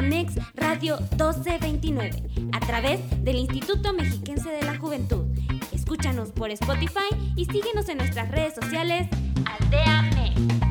Aldeamex Radio 1229 a través del Instituto Mexiquense de la Juventud. Escúchanos por Spotify y síguenos en nuestras redes sociales Aldeamex.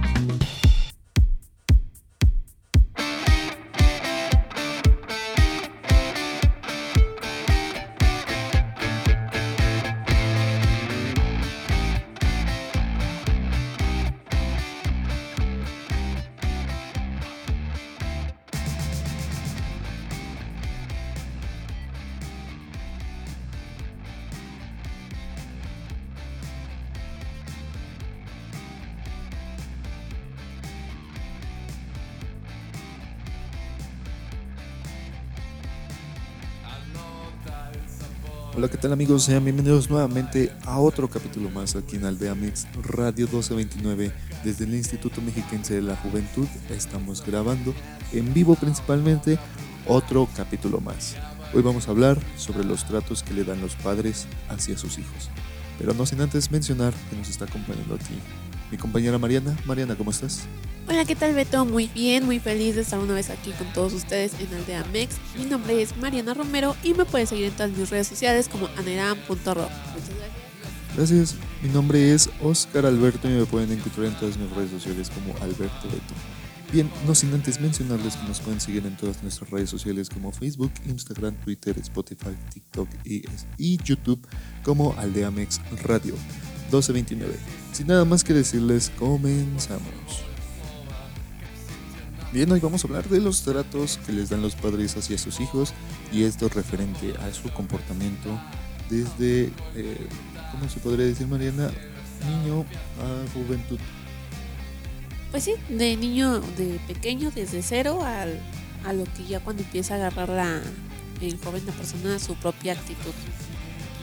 Hola, ¿qué tal amigos? Sean bienvenidos nuevamente a otro capítulo más aquí en Aldea Mix Radio 1229 desde el Instituto Mexiquense de la Juventud. Estamos grabando en vivo principalmente otro capítulo más. Hoy vamos a hablar sobre los tratos que le dan los padres hacia sus hijos. Pero no sin antes mencionar que nos está acompañando aquí mi compañera Mariana. Mariana, ¿cómo estás? Hola, ¿qué tal Beto? Muy bien, muy feliz de estar una vez aquí con todos ustedes en Aldea Mex. Mi nombre es Mariana Romero y me puedes seguir en todas mis redes sociales como aneram.ro. Muchas gracias. Gracias. Mi nombre es Oscar Alberto y me pueden encontrar en todas mis redes sociales como Alberto Beto. Bien, no sin antes mencionarles que nos pueden seguir en todas nuestras redes sociales como Facebook, Instagram, Twitter, Spotify, TikTok y, y YouTube como Aldeamex Radio 1229. Sin nada más que decirles, comenzamos. Bien, hoy vamos a hablar de los tratos que les dan los padres hacia sus hijos y esto referente a su comportamiento desde, eh, ¿cómo se podría decir Mariana? Niño a juventud. Pues sí, de niño, de pequeño, desde cero al, a lo que ya cuando empieza a agarrar la, el joven la persona su propia actitud.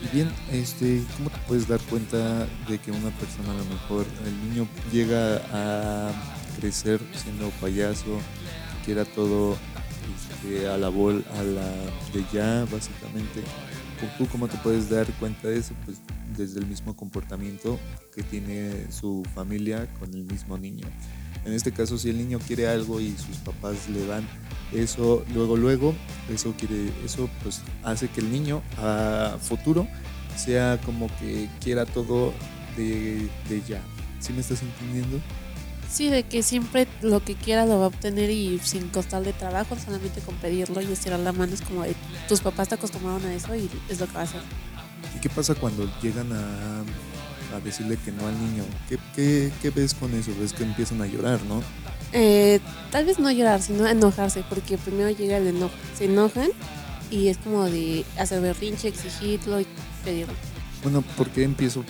Y bien, este, ¿cómo te puedes dar cuenta de que una persona a lo mejor, el niño llega a crecer siendo payaso, que era todo este, a la bol, a la de ya, básicamente. ¿Tú cómo te puedes dar cuenta de eso? Pues desde el mismo comportamiento que tiene su familia con el mismo niño. En este caso, si el niño quiere algo y sus papás le dan eso luego luego, eso quiere, eso pues hace que el niño a futuro sea como que quiera todo de, de ya. ¿Sí me estás entendiendo? Sí, de que siempre lo que quiera lo va a obtener y sin costarle trabajo, solamente con pedirlo y estirar la mano es como de, tus papás te acostumbraron a eso y es lo que va a hacer. ¿Y qué pasa cuando llegan a, a decirle que no al niño? ¿Qué, qué, qué ves con eso? ¿Ves que empiezan a llorar, no? Eh, tal vez no llorar, sino enojarse, porque primero llega el enojo. Se enojan y es como de hacer berrinche, exigirlo y pedirlo. Bueno, ¿por qué empiezo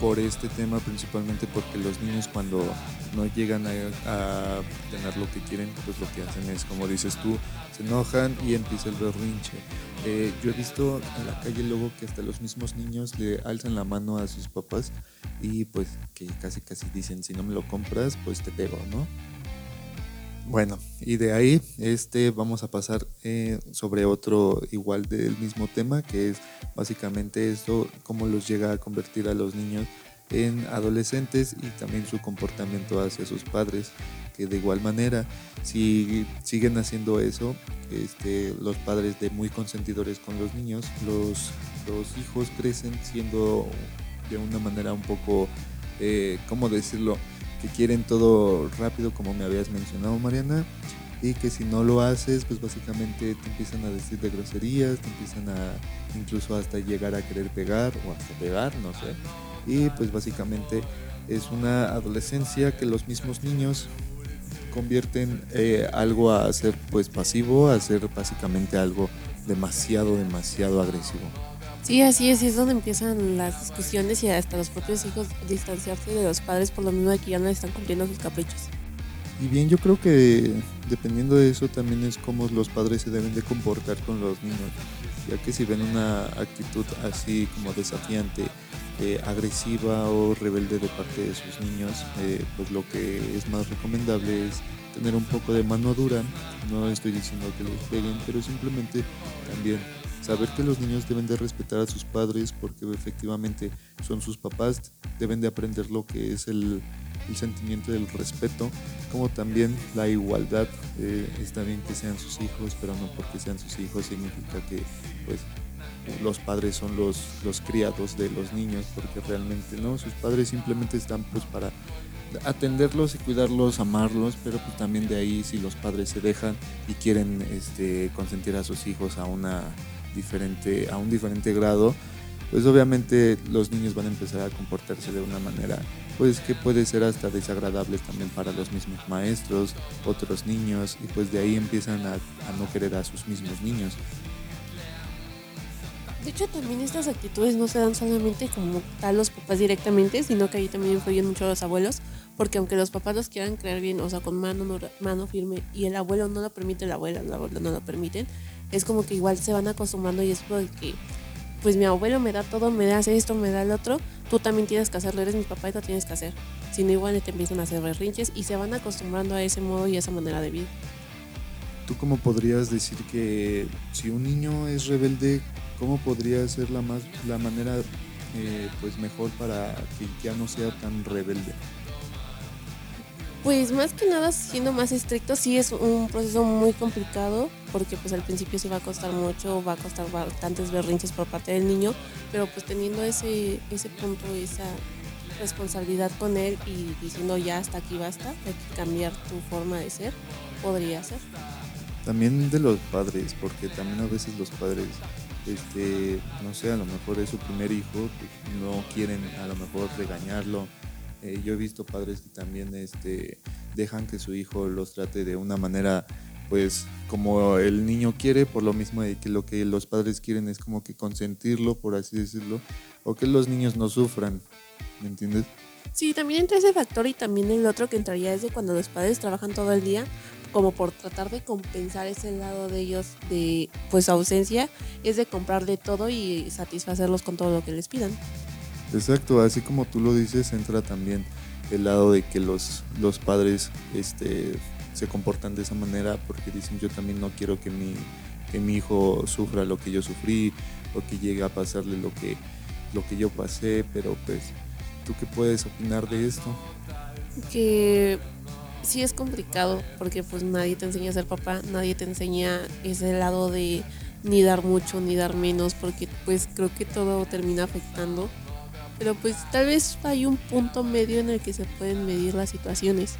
por este tema principalmente porque los niños cuando no llegan a, tener lo que quieren, pues lo que hacen es, como dices tú, se enojan y empieza el berrinche. Eh, yo he visto en la calle luego que hasta los mismos niños le alzan la mano a sus papás y pues que casi casi dicen, si no me lo compras, pues te pego, ¿no? Bueno, y de ahí este vamos a pasar eh, sobre otro igual del mismo tema, que es básicamente esto, cómo los llega a convertir a los niños en adolescentes y también su comportamiento hacia sus padres, que de igual manera, si siguen haciendo eso, este, los padres de muy consentidores con los niños, los, los hijos crecen siendo de una manera un poco, eh, ¿cómo decirlo? Que quieren todo rápido como me habías mencionado Mariana y que si no lo haces pues básicamente te empiezan a decir de groserías, te empiezan a incluso hasta llegar a querer pegar o hasta pegar, no sé. Y pues básicamente es una adolescencia que los mismos niños convierten eh, algo a ser pues pasivo, a ser básicamente algo demasiado, demasiado agresivo. Sí, así es, es donde empiezan las discusiones y hasta los propios hijos distanciarse de los padres por lo mismo de que ya no están cumpliendo sus caprichos. Y bien, yo creo que dependiendo de eso también es cómo los padres se deben de comportar con los niños, ya que si ven una actitud así como desafiante, eh, agresiva o rebelde de parte de sus niños, eh, pues lo que es más recomendable es tener un poco de mano dura. No estoy diciendo que los peguen, pero simplemente también saber que los niños deben de respetar a sus padres porque efectivamente son sus papás, deben de aprender lo que es el, sentimiento del respeto, como también la igualdad. Eh, está bien que sean sus hijos, pero no porque sean sus hijos significa que pues los padres son los, los criados de los niños, porque realmente no, sus padres simplemente están pues para atenderlos y cuidarlos, amarlos, pero pues también de ahí si los padres se dejan y quieren este, consentir a sus hijos a una diferente, a un diferente grado, pues obviamente los niños van a empezar a comportarse de una manera pues que puede ser hasta desagradable también para los mismos maestros, otros niños, y pues de ahí empiezan a, a no querer a sus mismos niños. De hecho, también estas actitudes no se dan solamente como tal los papás directamente, sino que ahí también influyen mucho los abuelos, porque aunque los papás los quieran creer bien, o sea, con mano, mano firme, y el abuelo no lo permite, la abuela, la abuela no lo permiten, es como que igual se van acostumbrando y es porque, pues mi abuelo me da todo, me da esto, me da el otro, tú también tienes que hacerlo, eres mi papá y lo tienes que hacer. Si no, igual te empiezan a hacer berrinches y se van acostumbrando a ese modo y a esa manera de vida. ¿Tú cómo podrías decir que si un niño es rebelde, cómo podría ser la, más, la manera eh, pues mejor para que ya no sea tan rebelde? Pues más que nada siendo más estricto, sí es un proceso muy complicado porque pues al principio sí va a costar mucho, va a costar bastantes berrinches por parte del niño, pero pues teniendo ese, ese punto, esa responsabilidad con él y diciendo ya hasta aquí basta, hay que cambiar tu forma de ser, podría ser. También de los padres, porque también a veces los padres este, no sé, a lo mejor es su primer hijo, pues no quieren a lo mejor regañarlo. Eh, yo he visto padres que también este, dejan que su hijo los trate de una manera, pues como el niño quiere, por lo mismo de que lo que los padres quieren es como que consentirlo, por así decirlo, o que los niños no sufran, ¿me entiendes? Sí, también entra ese factor y también el otro que entraría es de cuando los padres trabajan todo el día, como por tratar de compensar ese lado de ellos de pues ausencia, es de comprar de todo y satisfacerlos con todo lo que les pidan. Exacto, así como tú lo dices, entra también el lado de que los, los padres este, se comportan de esa manera porque dicen yo también no quiero que mi, que mi hijo sufra lo que yo sufrí o que llegue a pasarle lo que, lo que yo pasé, pero pues, ¿tú qué puedes opinar de esto? Que sí es complicado porque pues nadie te enseña a ser papá, nadie te enseña ese lado de ni dar mucho ni dar menos porque pues creo que todo termina afectando. Pero pues tal vez hay un punto medio en el que se pueden medir las situaciones.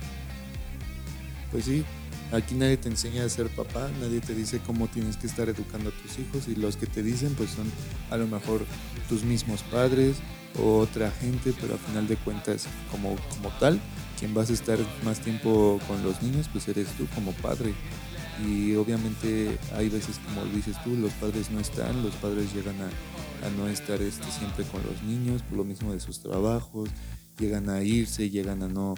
Pues sí, aquí nadie te enseña a ser papá, nadie te dice cómo tienes que estar educando a tus hijos y los que te dicen pues son a lo mejor tus mismos padres o otra gente, pero al final de cuentas como, como tal quien vas a estar más tiempo con los niños, pues eres tú como padre. Y obviamente hay veces, como dices tú, los padres no están, los padres llegan a, no estar este, siempre con los niños por lo mismo de sus trabajos, llegan a irse, llegan a no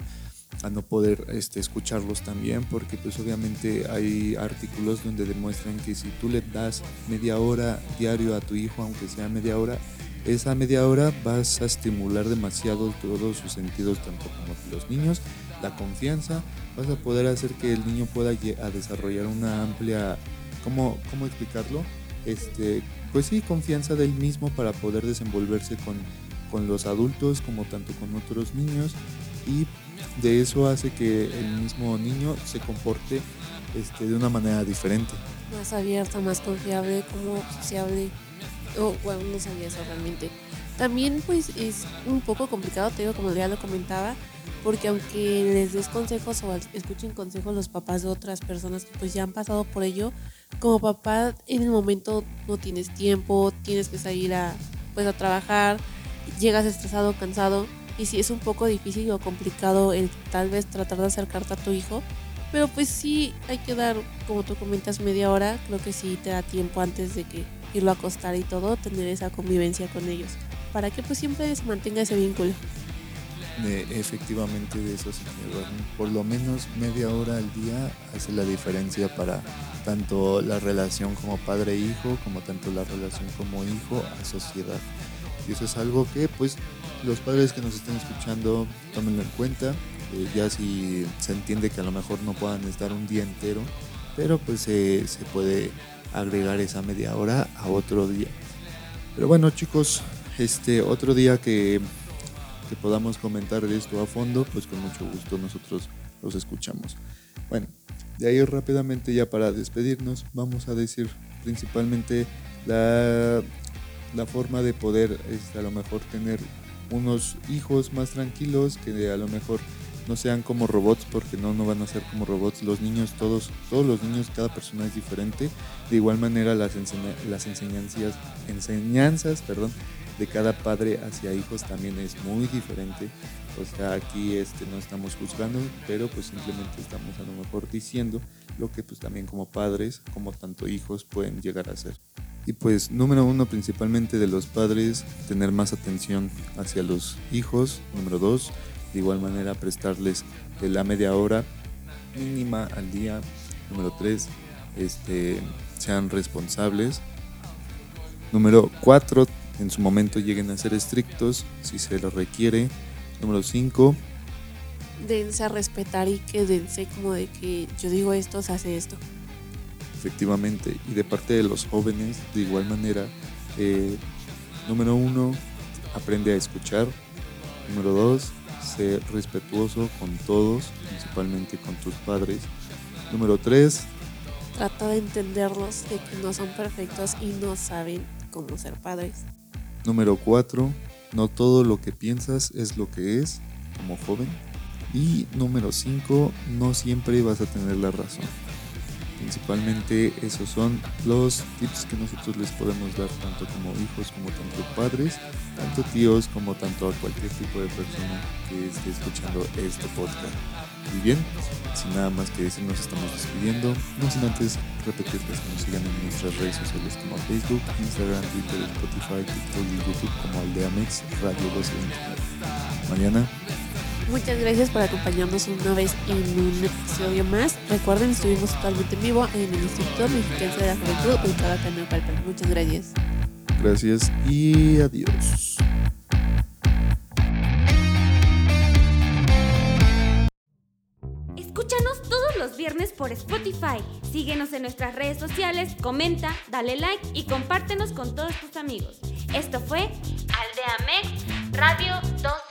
a no poder este, escucharlos también, porque pues obviamente hay artículos donde demuestran que si tú le das media hora diario a tu hijo, aunque sea media hora, esa media hora vas a estimular demasiado todos sus sentidos, tanto como los niños, la confianza, vas a poder hacer que el niño pueda a desarrollar una amplia, ¿cómo, cómo explicarlo? Este, pues sí, confianza del mismo para poder desenvolverse con, con los adultos como tanto con otros niños y de eso hace que el mismo niño se comporte este, de una manera diferente. Más abierta, más confiable, como sociable o bueno, no sabía eso realmente. También pues es un poco complicado, te digo, como ya lo comentaba, porque aunque les des consejos o escuchen consejos los papás de otras personas que pues ya han pasado por ello, como papá en el momento no tienes tiempo, tienes que salir a pues a trabajar, llegas estresado, cansado y si es un poco difícil o complicado el tal vez tratar de acercarte a tu hijo, pero pues sí hay que dar, como tú comentas, media hora, creo que sí te da tiempo antes de que irlo a acostar y todo, tener esa convivencia con ellos, para que pues siempre se mantenga ese vínculo. efectivamente de eso se por lo menos media hora al día hace la diferencia para tanto la relación como padre e hijo como tanto la relación como hijo a sociedad y eso es algo que pues los padres que nos estén escuchando tómenlo en cuenta eh, ya si se entiende que a lo mejor no puedan estar un día entero pero pues se puede agregar esa media hora a otro día. Pero bueno chicos, este otro día que que podamos comentar de esto a fondo, pues con mucho gusto nosotros los escuchamos. Bueno, de ahí rápidamente ya para despedirnos, vamos a decir principalmente la, la forma de poder este, a lo mejor tener unos hijos más tranquilos, que a lo mejor no sean como robots, porque no, no van a ser como robots. Los niños, todos, todos los niños, cada persona es diferente. De igual manera las, las enseñanzas, enseñanzas perdón, de cada padre hacia hijos también es muy diferente. O sea, aquí este, no estamos juzgando, pero pues simplemente estamos a lo mejor diciendo lo que pues también como padres, como tanto hijos pueden llegar a ser. Y pues número uno principalmente de los padres, tener más atención hacia los hijos. Número dos, de igual manera prestarles la media hora mínima al día. Número tres, este, sean responsables. Número cuatro, en su momento lleguen a ser estrictos si se lo requiere. Número cinco, dense a respetar y que dense como de que yo digo esto, se hace esto efectivamente. Y de parte de los jóvenes, de igual manera, eh, número uno, aprende a escuchar. Número dos, ser respetuoso con todos, principalmente con tus padres. Número tres, trata de entenderlos de que no son perfectos y no saben cómo ser padres. Número cuatro, no todo lo que piensas es lo que es como joven. Y número cinco, no siempre vas a tener la razón. Principalmente esos son los tips que nosotros les podemos dar tanto como hijos como tanto padres, tanto tíos como tanto a cualquier tipo de persona que esté escuchando este podcast. Y bien, sin nada más que decir, nos estamos despidiendo. No sin antes repetirles que nos sigan en nuestras redes sociales como Facebook, Instagram, Twitter, Spotify, TikTok y YouTube como Aldeamex Radio 1229. Mañana Muchas gracias por acompañarnos una vez en un episodio más. Recuerden, estuvimos totalmente en vivo en el Instituto Mexicano de la Juventud, ubicado acá en Palpa. Muchas gracias. Gracias y adiós. Escúchanos todos los viernes por Spotify. Síguenos en nuestras redes sociales, comenta, dale like y compártenos con todos tus amigos. Esto fue Aldea Mex Radio 2.